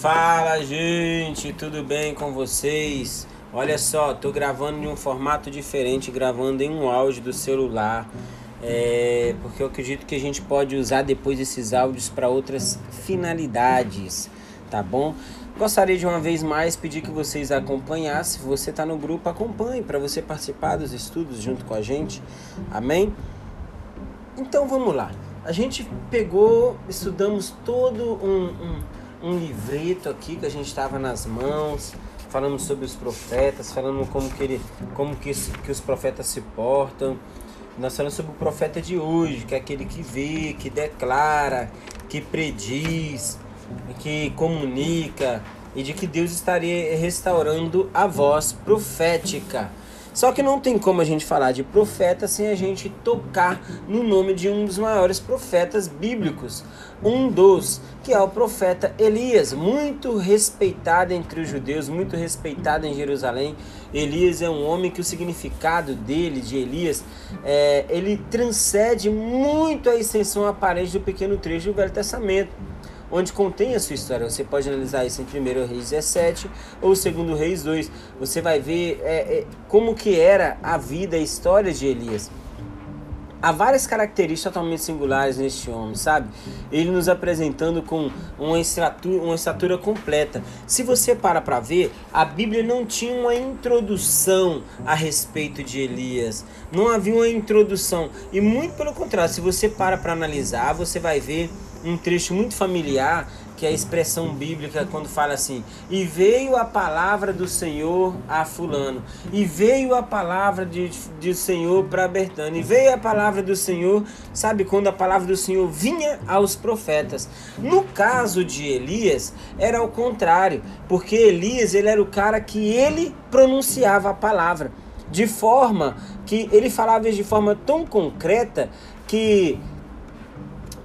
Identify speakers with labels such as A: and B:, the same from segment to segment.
A: Fala gente, tudo bem com vocês? Olha só, tô gravando em um formato diferente, gravando em um áudio do celular, é, porque eu acredito que a gente pode usar depois esses áudios para outras finalidades, tá bom? Gostaria de uma vez mais pedir que vocês acompanhassem. Se você está no grupo, acompanhe para você participar dos estudos junto com a gente. Amém? Então vamos lá. A gente pegou, estudamos todo um, um, um livreto aqui que a gente estava nas mãos. Falamos sobre os profetas, falando como que, ele, como que, que os profetas se portam. Nós falamos sobre o profeta de hoje, que é aquele que vê, que declara, que prediz, que comunica e de que Deus estaria restaurando a voz profética. Só que não tem como a gente falar de profeta sem a gente tocar no nome de um dos maiores profetas bíblicos, um dos, que é o profeta Elias, muito respeitado entre os judeus, muito respeitado em Jerusalém. Elias é um homem que o significado dele, de Elias, é, ele transcende muito a extensão aparente do pequeno trecho do Velho Testamento onde contém a sua história. Você pode analisar isso em 1 Reis 17 ou 2 Reis 2. Você vai ver é, é, como que era a vida, a história de Elias. Há várias características totalmente singulares neste homem, sabe? Ele nos apresentando com uma estatura, uma estatura completa. Se você para para ver, a Bíblia não tinha uma introdução a respeito de Elias. Não havia uma introdução. E muito pelo contrário, se você para para analisar, você vai ver um trecho muito familiar, que é a expressão bíblica quando fala assim: "E veio a palavra do Senhor a fulano, e veio a palavra de, de Senhor para Bertano, e veio a palavra do Senhor", sabe quando a palavra do Senhor vinha aos profetas. No caso de Elias, era o contrário, porque Elias, ele era o cara que ele pronunciava a palavra de forma que ele falava de forma tão concreta que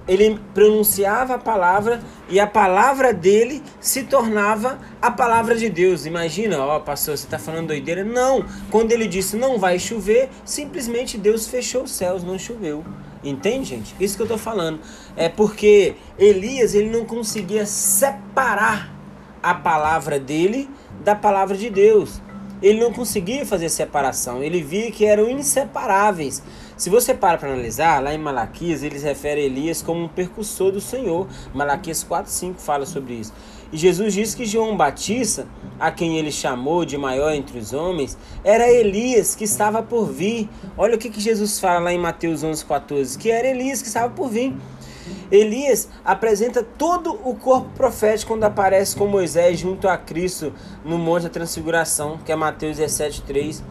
A: ele pronunciava a palavra e a palavra dele se tornava a palavra de Deus. Imagina, ó, pastor, você está falando doideira? Não. Quando ele disse não vai chover, simplesmente Deus fechou os céus, não choveu. Entende, gente? Isso que eu estou falando. É porque Elias ele não conseguia separar a palavra dele da palavra de Deus. Ele não conseguia fazer separação. Ele via que eram inseparáveis. Se você para para analisar, lá em Malaquias, eles referem Elias como um percussor do Senhor. Malaquias 4,5 fala sobre isso. E Jesus diz que João Batista, a quem ele chamou de maior entre os homens, era Elias que estava por vir. Olha o que, que Jesus fala lá em Mateus 11,14, que era Elias que estava por vir. Elias apresenta todo o corpo profético quando aparece com Moisés junto a Cristo no Monte da Transfiguração, que é Mateus 17,3.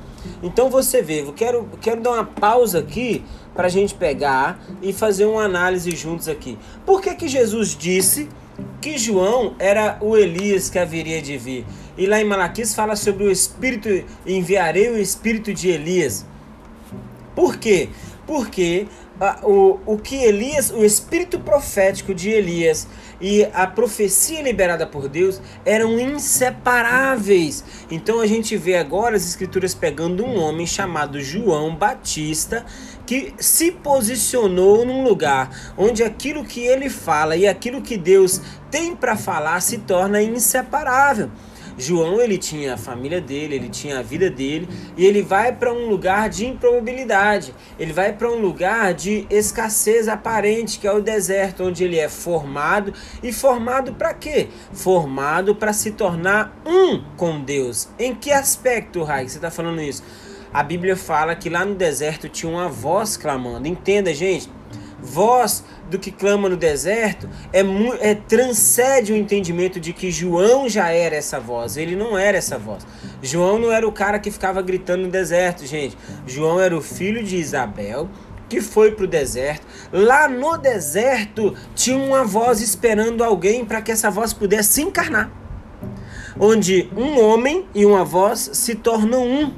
A: Então você vê, eu quero, quero dar uma pausa aqui para a gente pegar e fazer uma análise juntos aqui. Por que, que Jesus disse que João era o Elias que haveria de vir? E lá em Malaquias fala sobre o Espírito, enviarei o Espírito de Elias. Por quê? Porque o, o que Elias, o espírito profético de Elias e a profecia liberada por Deus eram inseparáveis. Então a gente vê agora as escrituras pegando um homem chamado João Batista que se posicionou num lugar onde aquilo que ele fala e aquilo que Deus tem para falar se torna inseparável. João ele tinha a família dele, ele tinha a vida dele e ele vai para um lugar de improbabilidade. Ele vai para um lugar de escassez aparente, que é o deserto, onde ele é formado e formado para quê? Formado para se tornar um com Deus. Em que aspecto, Rai, você está falando isso? A Bíblia fala que lá no deserto tinha uma voz clamando. Entenda, gente voz do que clama no deserto é, é transcende o entendimento de que João já era essa voz. Ele não era essa voz. João não era o cara que ficava gritando no deserto, gente. João era o filho de Isabel que foi para o deserto. Lá no deserto tinha uma voz esperando alguém para que essa voz pudesse se encarnar. Onde um homem e uma voz se tornam um.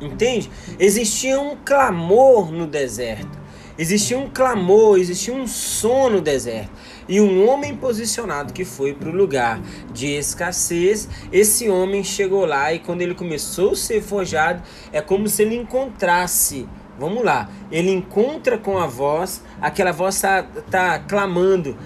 A: Entende? Existia um clamor no deserto. Existia um clamor, existia um som no deserto. E um homem posicionado que foi para o lugar de escassez, esse homem chegou lá e quando ele começou a ser forjado, é como se ele encontrasse. Vamos lá, ele encontra com a voz, aquela voz está tá clamando,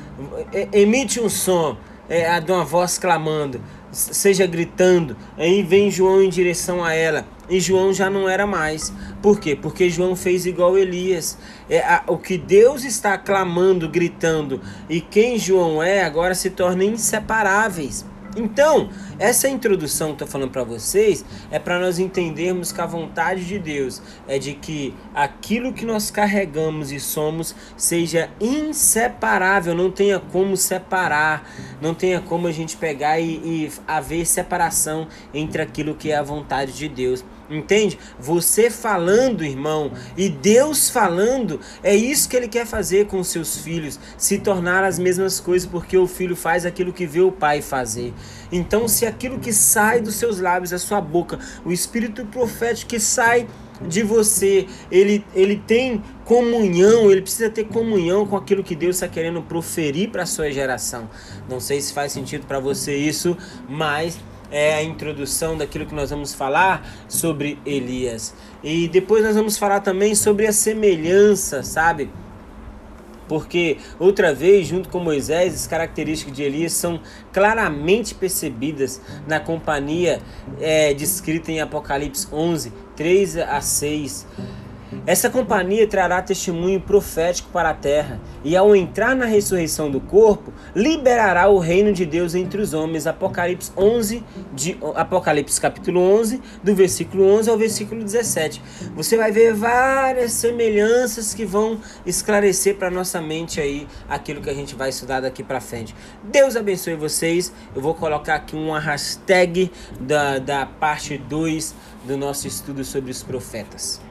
A: emite um som, é, de uma voz clamando, seja gritando. Aí vem João em direção a ela. E João já não era mais. Por quê? Porque João fez igual Elias. É, a, o que Deus está clamando, gritando, e quem João é, agora se tornam inseparáveis. Então, essa introdução que estou falando para vocês é para nós entendermos que a vontade de Deus é de que aquilo que nós carregamos e somos seja inseparável, não tenha como separar, não tenha como a gente pegar e, e haver separação entre aquilo que é a vontade de Deus. Entende? Você falando, irmão, e Deus falando, é isso que ele quer fazer com os seus filhos, se tornar as mesmas coisas, porque o filho faz aquilo que vê o pai fazer. Então, se aquilo que sai dos seus lábios, da sua boca, o espírito profético que sai de você, ele, ele tem comunhão, ele precisa ter comunhão com aquilo que Deus está querendo proferir para a sua geração. Não sei se faz sentido para você isso, mas é a introdução daquilo que nós vamos falar sobre Elias. E depois nós vamos falar também sobre a semelhança, sabe? Porque, outra vez, junto com Moisés, as características de Elias são claramente percebidas na companhia é, descrita em Apocalipse 11, 3 a 6. Essa companhia trará testemunho profético para a terra, e ao entrar na ressurreição do corpo, liberará o reino de Deus entre os homens. Apocalipse 11, de, Apocalipse capítulo 11, do versículo 11 ao versículo 17. Você vai ver várias semelhanças que vão esclarecer para nossa mente aí aquilo que a gente vai estudar daqui para frente. Deus abençoe vocês. Eu vou colocar aqui uma hashtag da, da parte 2 do nosso estudo sobre os profetas.